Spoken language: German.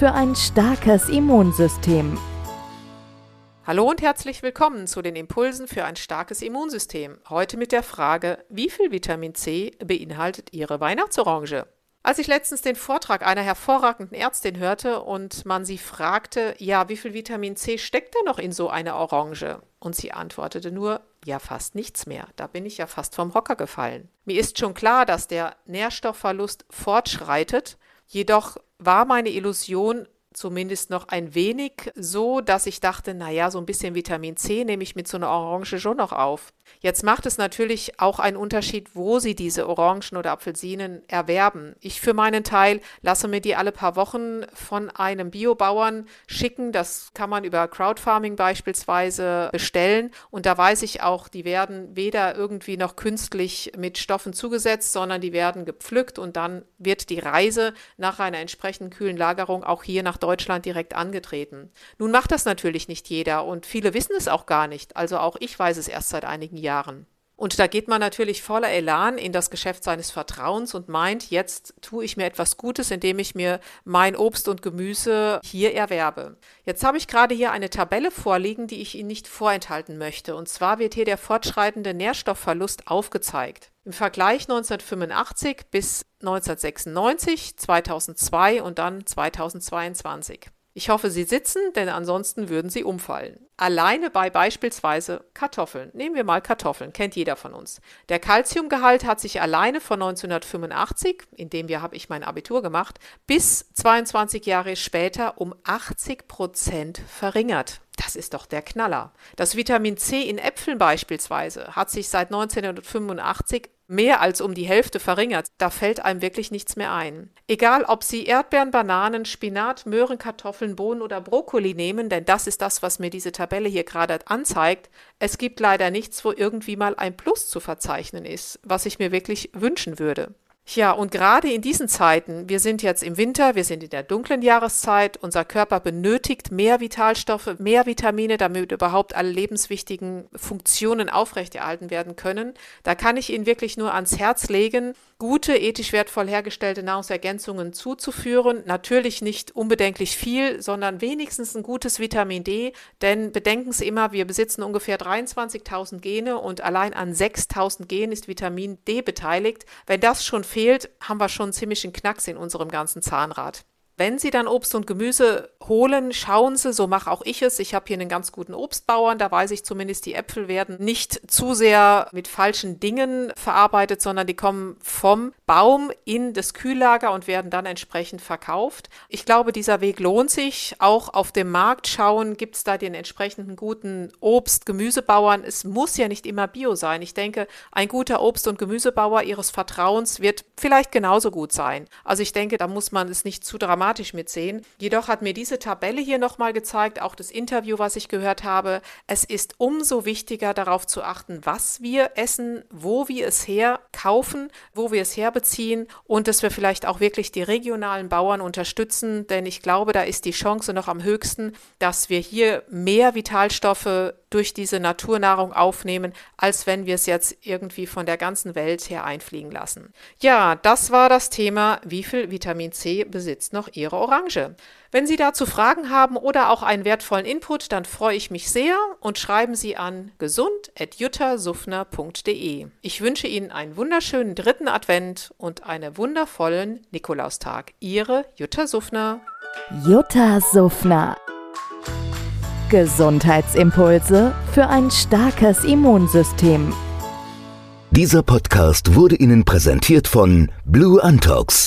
für ein starkes Immunsystem. Hallo und herzlich willkommen zu den Impulsen für ein starkes Immunsystem. Heute mit der Frage, wie viel Vitamin C beinhaltet Ihre Weihnachtsorange? Als ich letztens den Vortrag einer hervorragenden Ärztin hörte und man sie fragte, ja, wie viel Vitamin C steckt denn noch in so einer Orange? Und sie antwortete nur, ja, fast nichts mehr. Da bin ich ja fast vom Hocker gefallen. Mir ist schon klar, dass der Nährstoffverlust fortschreitet, jedoch war meine Illusion zumindest noch ein wenig so, dass ich dachte, naja, so ein bisschen Vitamin C nehme ich mit so einer Orange schon noch auf. Jetzt macht es natürlich auch einen Unterschied, wo Sie diese Orangen oder Apfelsinen erwerben. Ich für meinen Teil lasse mir die alle paar Wochen von einem Biobauern schicken. Das kann man über Crowdfarming beispielsweise bestellen. Und da weiß ich auch, die werden weder irgendwie noch künstlich mit Stoffen zugesetzt, sondern die werden gepflückt und dann wird die Reise nach einer entsprechenden kühlen Lagerung auch hier nach Deutschland direkt angetreten. Nun macht das natürlich nicht jeder und viele wissen es auch gar nicht. Also auch ich weiß es erst seit einigen Jahren. Und da geht man natürlich voller Elan in das Geschäft seines Vertrauens und meint, jetzt tue ich mir etwas Gutes, indem ich mir mein Obst und Gemüse hier erwerbe. Jetzt habe ich gerade hier eine Tabelle vorliegen, die ich Ihnen nicht vorenthalten möchte. Und zwar wird hier der fortschreitende Nährstoffverlust aufgezeigt. Im Vergleich 1985 bis 1996, 2002 und dann 2022. Ich hoffe, Sie sitzen, denn ansonsten würden Sie umfallen. Alleine bei beispielsweise Kartoffeln. Nehmen wir mal Kartoffeln, kennt jeder von uns. Der Kalziumgehalt hat sich alleine von 1985, in dem Jahr habe ich mein Abitur gemacht, bis 22 Jahre später um 80 Prozent verringert. Das ist doch der Knaller. Das Vitamin C in Äpfeln beispielsweise hat sich seit 1985 mehr als um die Hälfte verringert. Da fällt einem wirklich nichts mehr ein. Egal, ob Sie Erdbeeren, Bananen, Spinat, Möhren, Kartoffeln, Bohnen oder Brokkoli nehmen, denn das ist das, was mir diese Tabelle hier gerade anzeigt. Es gibt leider nichts, wo irgendwie mal ein Plus zu verzeichnen ist, was ich mir wirklich wünschen würde. Ja, und gerade in diesen Zeiten, wir sind jetzt im Winter, wir sind in der dunklen Jahreszeit, unser Körper benötigt mehr Vitalstoffe, mehr Vitamine, damit überhaupt alle lebenswichtigen Funktionen aufrechterhalten werden können. Da kann ich Ihnen wirklich nur ans Herz legen, gute, ethisch wertvoll hergestellte Nahrungsergänzungen zuzuführen. Natürlich nicht unbedenklich viel, sondern wenigstens ein gutes Vitamin D, denn bedenken Sie immer, wir besitzen ungefähr 23.000 Gene und allein an 6.000 Genen ist Vitamin D beteiligt. Wenn das schon fehlt, haben wir schon ziemlich einen Knacks in unserem ganzen Zahnrad. Wenn Sie dann Obst und Gemüse holen, schauen Sie, so mache auch ich es. Ich habe hier einen ganz guten Obstbauern, da weiß ich zumindest, die Äpfel werden nicht zu sehr mit falschen Dingen verarbeitet, sondern die kommen vom Baum in das Kühllager und werden dann entsprechend verkauft. Ich glaube, dieser Weg lohnt sich. Auch auf dem Markt schauen, gibt es da den entsprechenden guten Obst-, Gemüsebauern. Es muss ja nicht immer Bio sein. Ich denke, ein guter Obst- und Gemüsebauer Ihres Vertrauens wird vielleicht genauso gut sein. Also ich denke, da muss man es nicht zu dramatisch automatisch mitsehen. Jedoch hat mir diese Tabelle hier nochmal gezeigt, auch das Interview, was ich gehört habe, es ist umso wichtiger darauf zu achten, was wir essen, wo wir es herkaufen, wo wir es herbeziehen und dass wir vielleicht auch wirklich die regionalen Bauern unterstützen, denn ich glaube, da ist die Chance noch am höchsten, dass wir hier mehr Vitalstoffe durch diese Naturnahrung aufnehmen, als wenn wir es jetzt irgendwie von der ganzen Welt her einfliegen lassen. Ja, das war das Thema, wie viel Vitamin C besitzt noch Ihre Orange. Wenn Sie dazu Fragen haben oder auch einen wertvollen Input, dann freue ich mich sehr und schreiben Sie an gesund.juttasufner.de. Ich wünsche Ihnen einen wunderschönen dritten Advent und einen wundervollen Nikolaustag. Ihre Jutta Suffner. Jutta Suffner Gesundheitsimpulse für ein starkes Immunsystem. Dieser Podcast wurde Ihnen präsentiert von Blue Antox,